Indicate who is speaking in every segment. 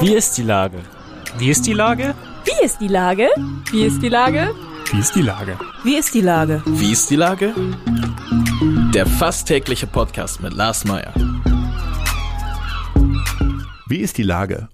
Speaker 1: Wie ist die Lage? Wie ist die Lage?
Speaker 2: Wie ist die Lage? Wie ist die Lage?
Speaker 1: Wie ist die Lage?
Speaker 2: Wie ist die Lage?
Speaker 3: Wie ist die Lage? Der fast tägliche Podcast mit Lars Meyer.
Speaker 4: Wie ist die Lage?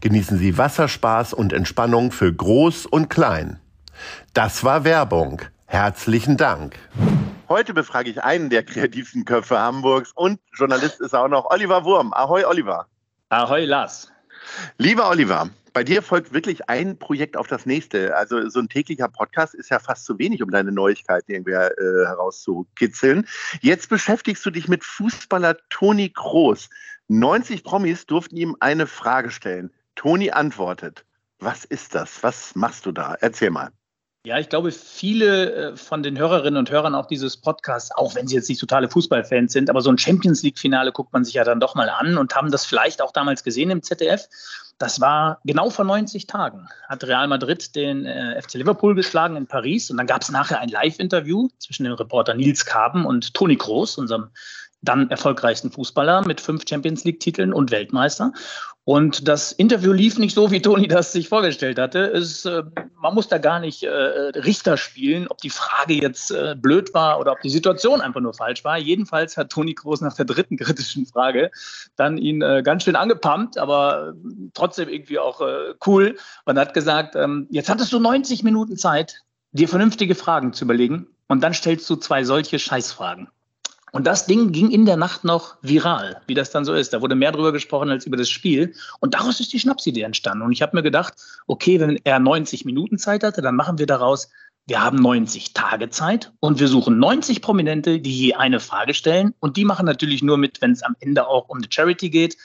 Speaker 4: genießen Sie Wasserspaß und Entspannung für Groß und Klein. Das war Werbung. Herzlichen Dank. Heute befrage ich einen der kreativsten Köpfe Hamburgs und Journalist ist auch noch Oliver Wurm. Ahoi, Oliver.
Speaker 5: Ahoi, Lars.
Speaker 4: Lieber Oliver, bei dir folgt wirklich ein Projekt auf das nächste. Also so ein täglicher Podcast ist ja fast zu wenig, um deine Neuigkeiten irgendwie äh, herauszukitzeln. Jetzt beschäftigst du dich mit Fußballer Toni Kroos. 90 Promis durften ihm eine Frage stellen. Toni antwortet. Was ist das? Was machst du da? Erzähl mal.
Speaker 5: Ja, ich glaube, viele äh, von den Hörerinnen und Hörern auch dieses Podcasts, auch wenn sie jetzt nicht totale Fußballfans sind, aber so ein Champions League-Finale guckt man sich ja dann doch mal an und haben das vielleicht auch damals gesehen im ZDF. Das war genau vor 90 Tagen. Hat Real Madrid den äh, FC Liverpool geschlagen in Paris und dann gab es nachher ein Live-Interview zwischen dem Reporter Nils Kaben und Toni Kroos, unserem dann erfolgreichsten Fußballer mit fünf Champions League-Titeln und Weltmeister. Und das Interview lief nicht so, wie Toni das sich vorgestellt hatte. Es, äh, man muss da gar nicht äh, Richter spielen, ob die Frage jetzt äh, blöd war oder ob die Situation einfach nur falsch war. Jedenfalls hat Toni Kroos nach der dritten kritischen Frage dann ihn äh, ganz schön angepumpt, aber äh, trotzdem irgendwie auch äh, cool. Und hat gesagt, ähm, jetzt hattest du 90 Minuten Zeit, dir vernünftige Fragen zu überlegen. Und dann stellst du zwei solche Scheißfragen. Und das Ding ging in der Nacht noch viral, wie das dann so ist. Da wurde mehr drüber gesprochen als über das Spiel. Und daraus ist die Schnapsidee entstanden. Und ich habe mir gedacht, okay, wenn er 90 Minuten Zeit hatte, dann machen wir daraus, wir haben 90 Tage Zeit und wir suchen 90 Prominente, die je eine Frage stellen. Und die machen natürlich nur mit, wenn es am Ende auch um eine Charity geht.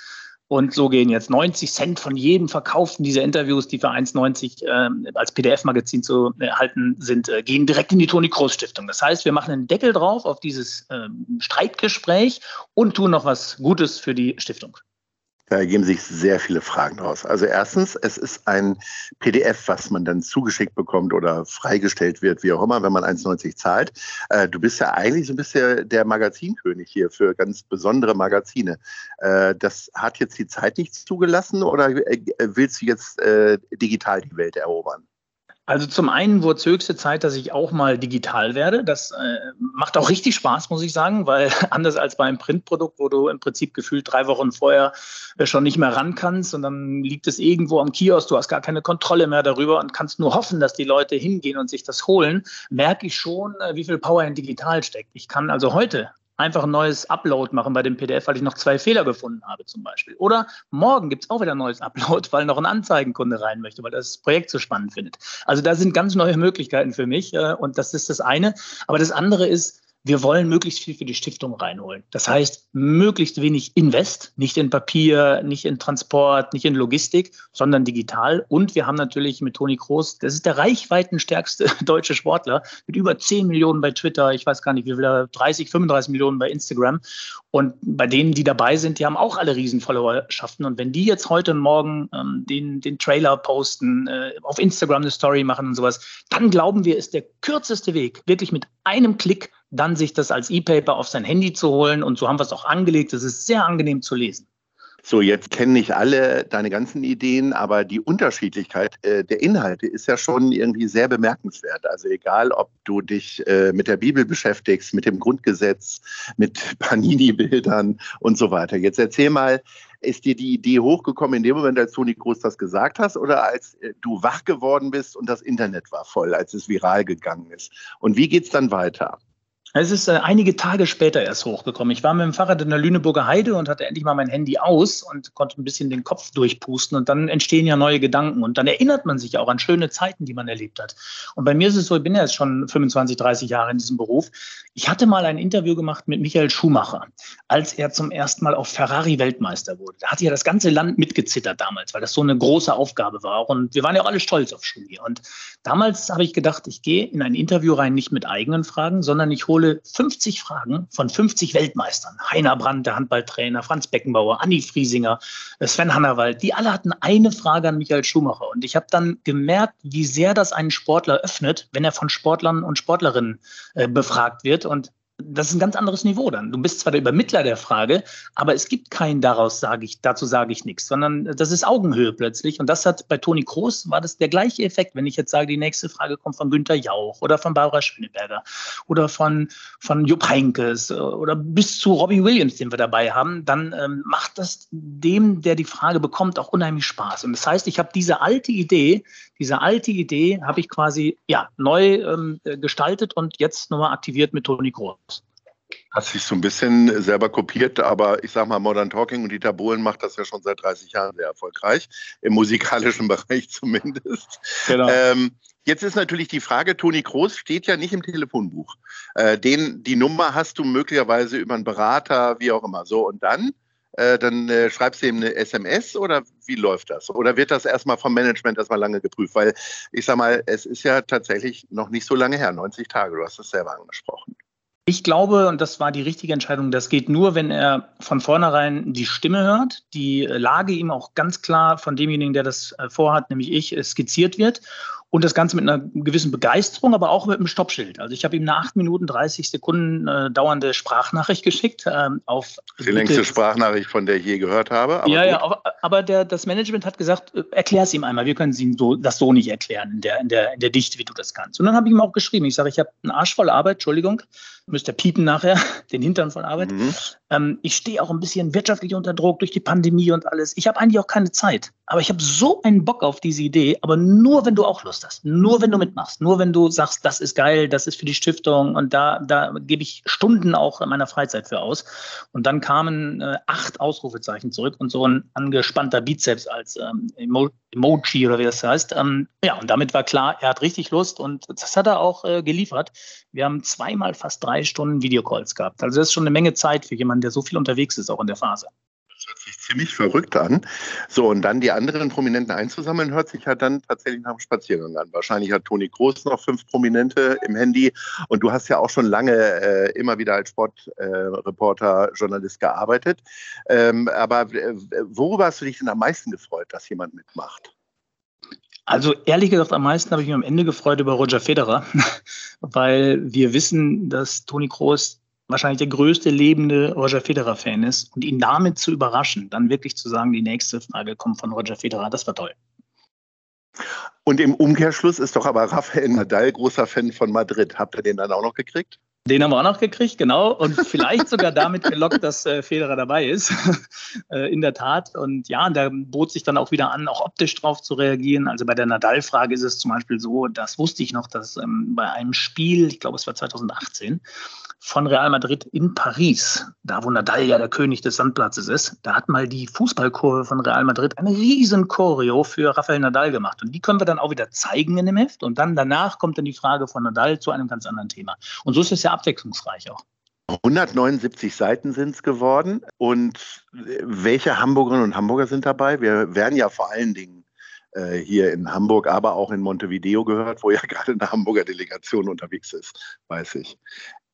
Speaker 5: Und so gehen jetzt 90 Cent von jedem verkauften dieser Interviews, die für 1,90 äh, als PDF-Magazin zu erhalten sind, äh, gehen direkt in die Toni Kroos Stiftung. Das heißt, wir machen einen Deckel drauf auf dieses äh, Streitgespräch und tun noch was Gutes für die Stiftung.
Speaker 4: Da ergeben sich sehr viele Fragen daraus. Also erstens, es ist ein PDF, was man dann zugeschickt bekommt oder freigestellt wird, wie auch immer, wenn man 1,90 zahlt. Äh, du bist ja eigentlich so ein bisschen der Magazinkönig hier für ganz besondere Magazine. Äh, das hat jetzt die Zeit nicht zugelassen oder äh, willst du jetzt digital die Welt erobern?
Speaker 5: Also zum einen wurde es höchste Zeit, dass ich auch mal digital werde. Das äh, macht auch richtig Spaß, muss ich sagen, weil anders als beim Printprodukt, wo du im Prinzip gefühlt drei Wochen vorher äh, schon nicht mehr ran kannst und dann liegt es irgendwo am Kiosk, du hast gar keine Kontrolle mehr darüber und kannst nur hoffen, dass die Leute hingehen und sich das holen, merke ich schon, äh, wie viel Power in digital steckt. Ich kann also heute einfach ein neues Upload machen bei dem PDF, weil ich noch zwei Fehler gefunden habe zum Beispiel. Oder morgen gibt es auch wieder ein neues Upload, weil noch ein Anzeigenkunde rein möchte, weil das Projekt so spannend findet. Also da sind ganz neue Möglichkeiten für mich äh, und das ist das eine. Aber das andere ist, wir wollen möglichst viel für die Stiftung reinholen. Das heißt, möglichst wenig Invest, nicht in Papier, nicht in Transport, nicht in Logistik, sondern digital. Und wir haben natürlich mit Toni Kroos, das ist der reichweitenstärkste deutsche Sportler, mit über 10 Millionen bei Twitter, ich weiß gar nicht, wie viel, 30, 35 Millionen bei Instagram. Und bei denen, die dabei sind, die haben auch alle riesen Followerschaften. Und wenn die jetzt heute und morgen ähm, den, den Trailer posten, äh, auf Instagram eine Story machen und sowas, dann glauben wir, ist der kürzeste Weg, wirklich mit einem Klick dann sich das als E-Paper auf sein Handy zu holen. Und so haben wir es auch angelegt. Es ist sehr angenehm zu lesen.
Speaker 4: So, jetzt kennen nicht alle deine ganzen Ideen, aber die Unterschiedlichkeit äh, der Inhalte ist ja schon irgendwie sehr bemerkenswert. Also egal, ob du dich äh, mit der Bibel beschäftigst, mit dem Grundgesetz, mit Panini-Bildern und so weiter. Jetzt erzähl mal, ist dir die Idee hochgekommen in dem Moment, als Toni Kroos das gesagt hast oder als äh, du wach geworden bist und das Internet war voll, als es viral gegangen ist? Und wie geht's dann weiter?
Speaker 5: Es ist äh, einige Tage später erst hochgekommen. Ich war mit dem Fahrrad in der Lüneburger Heide und hatte endlich mal mein Handy aus und konnte ein bisschen den Kopf durchpusten. Und dann entstehen ja neue Gedanken. Und dann erinnert man sich auch an schöne Zeiten, die man erlebt hat. Und bei mir ist es so, ich bin ja jetzt schon 25, 30 Jahre in diesem Beruf. Ich hatte mal ein Interview gemacht mit Michael Schumacher, als er zum ersten Mal auf Ferrari Weltmeister wurde. Da hat ja das ganze Land mitgezittert damals, weil das so eine große Aufgabe war. Und wir waren ja auch alle stolz auf Schumi. Und damals habe ich gedacht, ich gehe in ein Interview rein, nicht mit eigenen Fragen, sondern ich hole hole 50 Fragen von 50 Weltmeistern. Heiner Brandt, der Handballtrainer, Franz Beckenbauer, Anni Friesinger, Sven Hannawald. Die alle hatten eine Frage an Michael Schumacher. Und ich habe dann gemerkt, wie sehr das einen Sportler öffnet, wenn er von Sportlern und Sportlerinnen äh, befragt wird. Und das ist ein ganz anderes Niveau dann. Du bist zwar der Übermittler der Frage, aber es gibt keinen daraus sage ich, dazu sage ich nichts, sondern das ist Augenhöhe plötzlich. Und das hat bei Toni Kroos war das der gleiche Effekt, wenn ich jetzt sage, die nächste Frage kommt von Günter Jauch oder von Barbara Schöneberger oder von, von Jupp Heinkes oder bis zu Robbie Williams, den wir dabei haben, dann ähm, macht das dem, der die Frage bekommt, auch unheimlich Spaß. Und das heißt, ich habe diese alte Idee, diese alte Idee habe ich quasi ja, neu ähm, gestaltet und jetzt nochmal aktiviert mit Toni Kroos.
Speaker 4: Hast dich so ein bisschen selber kopiert, aber ich sag mal, Modern Talking und Dieter Bohlen macht das ja schon seit 30 Jahren sehr erfolgreich, im musikalischen Bereich zumindest. Genau. Ähm, jetzt ist natürlich die Frage, Toni Kroos steht ja nicht im Telefonbuch. Äh, den, die Nummer hast du möglicherweise über einen Berater, wie auch immer. So, und dann? Äh, dann äh, schreibst du ihm eine SMS oder wie läuft das? Oder wird das erstmal vom Management erstmal lange geprüft? Weil ich sag mal, es ist ja tatsächlich noch nicht so lange her, 90 Tage, du hast es selber angesprochen.
Speaker 5: Ich glaube, und das war die richtige Entscheidung, das geht nur, wenn er von vornherein die Stimme hört, die Lage ihm auch ganz klar von demjenigen, der das äh, vorhat, nämlich ich, skizziert wird und das Ganze mit einer gewissen Begeisterung, aber auch mit einem Stoppschild. Also ich habe ihm eine 8 Minuten 30 Sekunden äh, dauernde Sprachnachricht geschickt ähm, auf
Speaker 4: die längste Sprachnachricht, von der ich je gehört habe.
Speaker 5: ja, gut. ja, aber, aber der, das Management hat gesagt, äh, erklär es ihm einmal. Wir können ihm so, das so nicht erklären in der, in, der, in der Dichte, wie du das kannst. Und dann habe ich ihm auch geschrieben. Ich sage, ich habe einen Arsch voll Arbeit, Entschuldigung, müsst ihr piepen nachher, den Hintern voll Arbeit. Mhm. Ähm, ich stehe auch ein bisschen wirtschaftlich unter Druck durch die Pandemie und alles. Ich habe eigentlich auch keine Zeit. Aber ich habe so einen Bock auf diese Idee, aber nur, wenn du auch Lust hast. Nur, wenn du mitmachst. Nur, wenn du sagst, das ist geil, das ist für die Stiftung und da, da gebe ich Stunden auch in meiner Freizeit für aus. Und dann kamen äh, acht Ausrufezeichen zurück und so ein angespannter Bizeps als ähm, Emo Emoji oder wie das heißt. Ähm, ja, und damit war klar, er hat richtig Lust und das hat er auch äh, geliefert. Wir haben zweimal fast drei Stunden Videocalls gehabt. Also das ist schon eine Menge Zeit für jemanden, der so viel unterwegs ist, auch in der Phase.
Speaker 4: Das hört sich ziemlich verrückt an. So, und dann die anderen Prominenten einzusammeln, hört sich ja dann tatsächlich nach einem Spaziergang an. Wahrscheinlich hat Toni Groß noch fünf Prominente im Handy. Und du hast ja auch schon lange äh, immer wieder als Sportreporter, äh, Journalist gearbeitet. Ähm, aber äh, worüber hast du dich denn am meisten gefreut, dass jemand mitmacht?
Speaker 5: Also ehrlich gesagt, am meisten habe ich mich am Ende gefreut über Roger Federer, weil wir wissen, dass Toni Kroos wahrscheinlich der größte lebende Roger Federer-Fan ist und ihn damit zu überraschen, dann wirklich zu sagen, die nächste Frage kommt von Roger Federer, das war toll.
Speaker 4: Und im Umkehrschluss ist doch aber Rafael Nadal großer Fan von Madrid. Habt ihr den dann auch noch gekriegt?
Speaker 5: Den haben wir auch noch gekriegt, genau. Und vielleicht sogar damit gelockt, dass äh, Federer dabei ist. äh, in der Tat. Und ja, da bot sich dann auch wieder an, auch optisch drauf zu reagieren. Also bei der Nadal-Frage ist es zum Beispiel so, das wusste ich noch, dass ähm, bei einem Spiel, ich glaube es war 2018, von Real Madrid in Paris, da wo Nadal ja der König des Sandplatzes ist, da hat mal die Fußballkurve von Real Madrid eine riesen Choreo für Rafael Nadal gemacht. Und die können wir dann auch wieder zeigen in dem Heft. Und dann danach kommt dann die Frage von Nadal zu einem ganz anderen Thema. Und so ist es ja abwechslungsreich auch.
Speaker 4: 179 Seiten sind es geworden. Und welche Hamburgerinnen und Hamburger sind dabei? Wir werden ja vor allen Dingen äh, hier in Hamburg, aber auch in Montevideo gehört, wo ja gerade eine Hamburger Delegation unterwegs ist, weiß ich.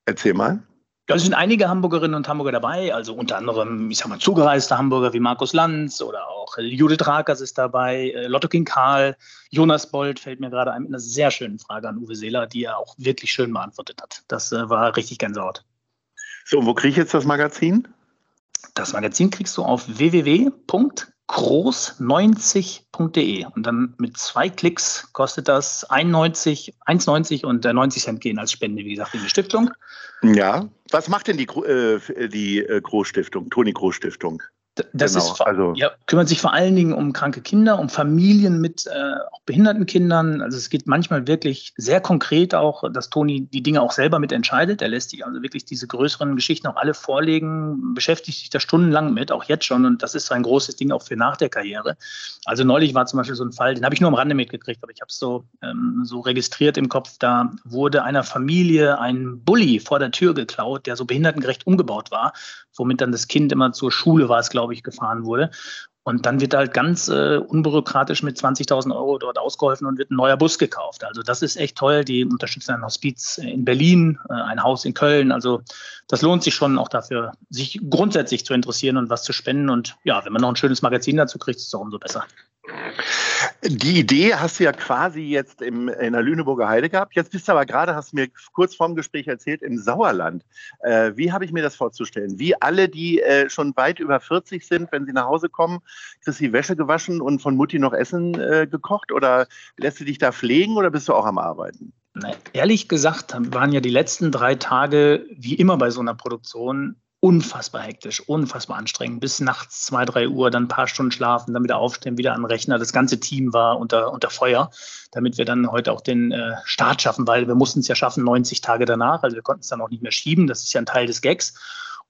Speaker 4: Erzähl mal.
Speaker 5: Da sind einige Hamburgerinnen und Hamburger dabei, also unter anderem, ich sag mal, zugereiste Hamburger wie Markus Lanz oder auch Judith Rakers ist dabei, äh, Lotto King Karl, Jonas Bold fällt mir gerade ein mit einer sehr schönen Frage an Uwe Seeler, die er auch wirklich schön beantwortet hat. Das äh, war richtig Gänsehaut.
Speaker 4: So, und wo kriege ich jetzt das Magazin?
Speaker 5: Das Magazin kriegst du auf www groß90.de und dann mit zwei Klicks kostet das 91, 1,90 und 90 Cent gehen als Spende, wie gesagt, in die Stiftung.
Speaker 4: Ja, was macht denn die, äh, die äh, Großstiftung, Toni Großstiftung?
Speaker 5: Das genau, ist, also ja, kümmert sich vor allen Dingen um kranke Kinder, um Familien mit äh, auch behinderten Kindern. Also es geht manchmal wirklich sehr konkret auch, dass Toni die Dinge auch selber mit entscheidet. Er lässt sich also wirklich diese größeren Geschichten auch alle vorlegen, beschäftigt sich da stundenlang mit, auch jetzt schon. Und das ist ein großes Ding auch für nach der Karriere. Also neulich war zum Beispiel so ein Fall, den habe ich nur am Rande mitgekriegt, aber ich habe es so, ähm, so registriert im Kopf. Da wurde einer Familie ein Bulli vor der Tür geklaut, der so behindertengerecht umgebaut war, womit dann das Kind immer zur Schule war, es glaube ich, gefahren wurde. Und dann wird halt ganz äh, unbürokratisch mit 20.000 Euro dort ausgeholfen und wird ein neuer Bus gekauft. Also das ist echt toll. Die unterstützen ein Hospiz in Berlin, äh, ein Haus in Köln. Also das lohnt sich schon auch dafür, sich grundsätzlich zu interessieren und was zu spenden. Und ja, wenn man noch ein schönes Magazin dazu kriegt, ist es auch umso besser.
Speaker 4: Die Idee hast du ja quasi jetzt im, in der Lüneburger Heide gehabt. Jetzt bist du aber gerade, hast du mir kurz vorm Gespräch erzählt, im Sauerland. Äh, wie habe ich mir das vorzustellen? Wie alle, die äh, schon weit über 40 sind, wenn sie nach Hause kommen, ist die Wäsche gewaschen und von Mutti noch Essen äh, gekocht? Oder lässt du dich da pflegen oder bist du auch am Arbeiten?
Speaker 5: Na, ehrlich gesagt waren ja die letzten drei Tage, wie immer bei so einer Produktion, unfassbar hektisch, unfassbar anstrengend. Bis nachts zwei, drei Uhr, dann ein paar Stunden schlafen, dann wieder aufstehen, wieder an den Rechner. Das ganze Team war unter, unter Feuer, damit wir dann heute auch den äh, Start schaffen, weil wir mussten es ja schaffen 90 Tage danach. Also wir konnten es dann auch nicht mehr schieben. Das ist ja ein Teil des Gags.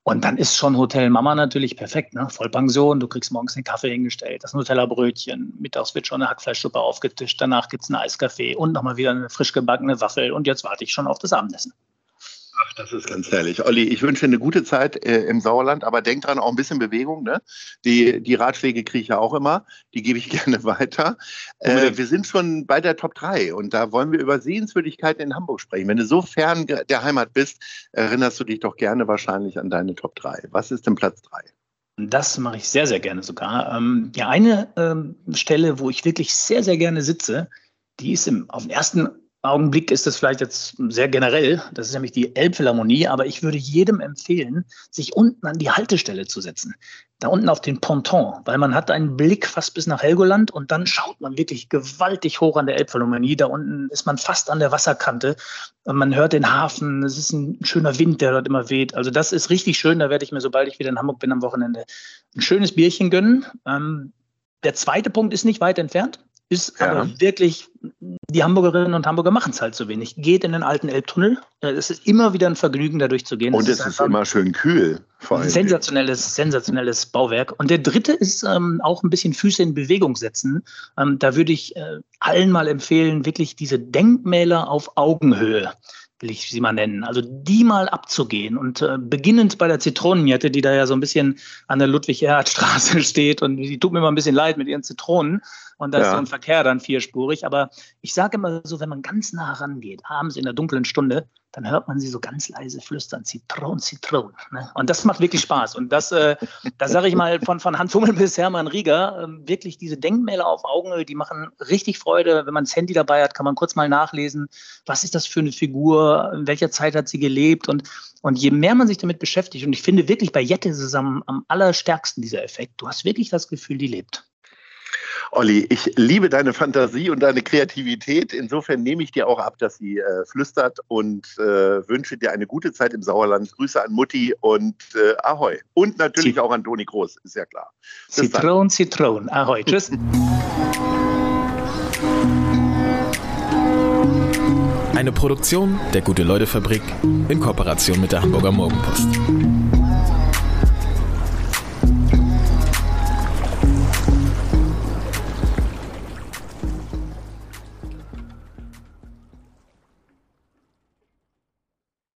Speaker 5: Und dann ist schon Hotel Mama natürlich perfekt, ne? Vollpension, du kriegst morgens einen Kaffee hingestellt, das Nuteller Brötchen, mittags wird schon eine Hackfleischsuppe aufgetischt, danach gibt es einen Eiskaffee und nochmal wieder eine frisch gebackene Waffel und jetzt warte ich schon auf das Abendessen.
Speaker 4: Ach, das ist ganz herrlich. Olli, ich wünsche eine gute Zeit äh, im Sauerland, aber denk dran, auch ein bisschen Bewegung. Ne? Die, die Ratschläge kriege ich ja auch immer, die gebe ich gerne weiter. Äh, wir sind schon bei der Top 3 und da wollen wir über Sehenswürdigkeiten in Hamburg sprechen. Wenn du so fern der Heimat bist, erinnerst du dich doch gerne wahrscheinlich an deine Top 3. Was ist denn Platz 3?
Speaker 5: Das mache ich sehr, sehr gerne sogar. Ähm, ja, eine ähm, Stelle, wo ich wirklich sehr, sehr gerne sitze, die ist im, auf den ersten Augenblick ist das vielleicht jetzt sehr generell, das ist nämlich die Elbphilharmonie, aber ich würde jedem empfehlen, sich unten an die Haltestelle zu setzen. Da unten auf den Ponton, weil man hat einen Blick fast bis nach Helgoland und dann schaut man wirklich gewaltig hoch an der Elbphilharmonie. Da unten ist man fast an der Wasserkante und man hört den Hafen. Es ist ein schöner Wind, der dort immer weht. Also das ist richtig schön. Da werde ich mir, sobald ich wieder in Hamburg bin am Wochenende, ein schönes Bierchen gönnen. Ähm, der zweite Punkt ist nicht weit entfernt. Ist ja. aber wirklich, die Hamburgerinnen und Hamburger machen es halt so wenig. Geht in den alten Elbtunnel. Es ist immer wieder ein Vergnügen, da durchzugehen.
Speaker 4: Und es ist, ist immer schön kühl.
Speaker 5: Sensationelles, sensationelles Bauwerk. Und der dritte ist ähm, auch ein bisschen Füße in Bewegung setzen. Ähm, da würde ich äh, allen mal empfehlen, wirklich diese Denkmäler auf Augenhöhe will ich sie mal nennen. Also die mal abzugehen und äh, beginnend bei der Zitronenjette, die da ja so ein bisschen an der Ludwig-Erhard-Straße steht und die tut mir immer ein bisschen leid mit ihren Zitronen und da ja. ist so ein Verkehr dann vierspurig. Aber ich sage immer so, wenn man ganz nah rangeht, abends in der dunklen Stunde, dann hört man sie so ganz leise flüstern, Zitron, Zitron. Ne? Und das macht wirklich Spaß. Und das, äh, das sage ich mal von, von Hans Hummel bis Hermann Rieger, äh, wirklich diese Denkmäler auf Augenhöhe, die machen richtig Freude. Wenn man das Handy dabei hat, kann man kurz mal nachlesen, was ist das für eine Figur, in welcher Zeit hat sie gelebt und und je mehr man sich damit beschäftigt, und ich finde wirklich bei Jette am, am allerstärksten dieser Effekt, du hast wirklich das Gefühl, die lebt.
Speaker 4: Olli, ich liebe deine Fantasie und deine Kreativität. Insofern nehme ich dir auch ab, dass sie äh, flüstert und äh, wünsche dir eine gute Zeit im Sauerland. Grüße an Mutti und äh, Ahoi. Und natürlich Zit auch an Toni Groß, ist ja klar.
Speaker 5: Bis Zitron, dann. Zitron. Ahoi. Tschüss.
Speaker 3: Eine Produktion der Gute-Leute-Fabrik in Kooperation mit der Hamburger Morgenpost.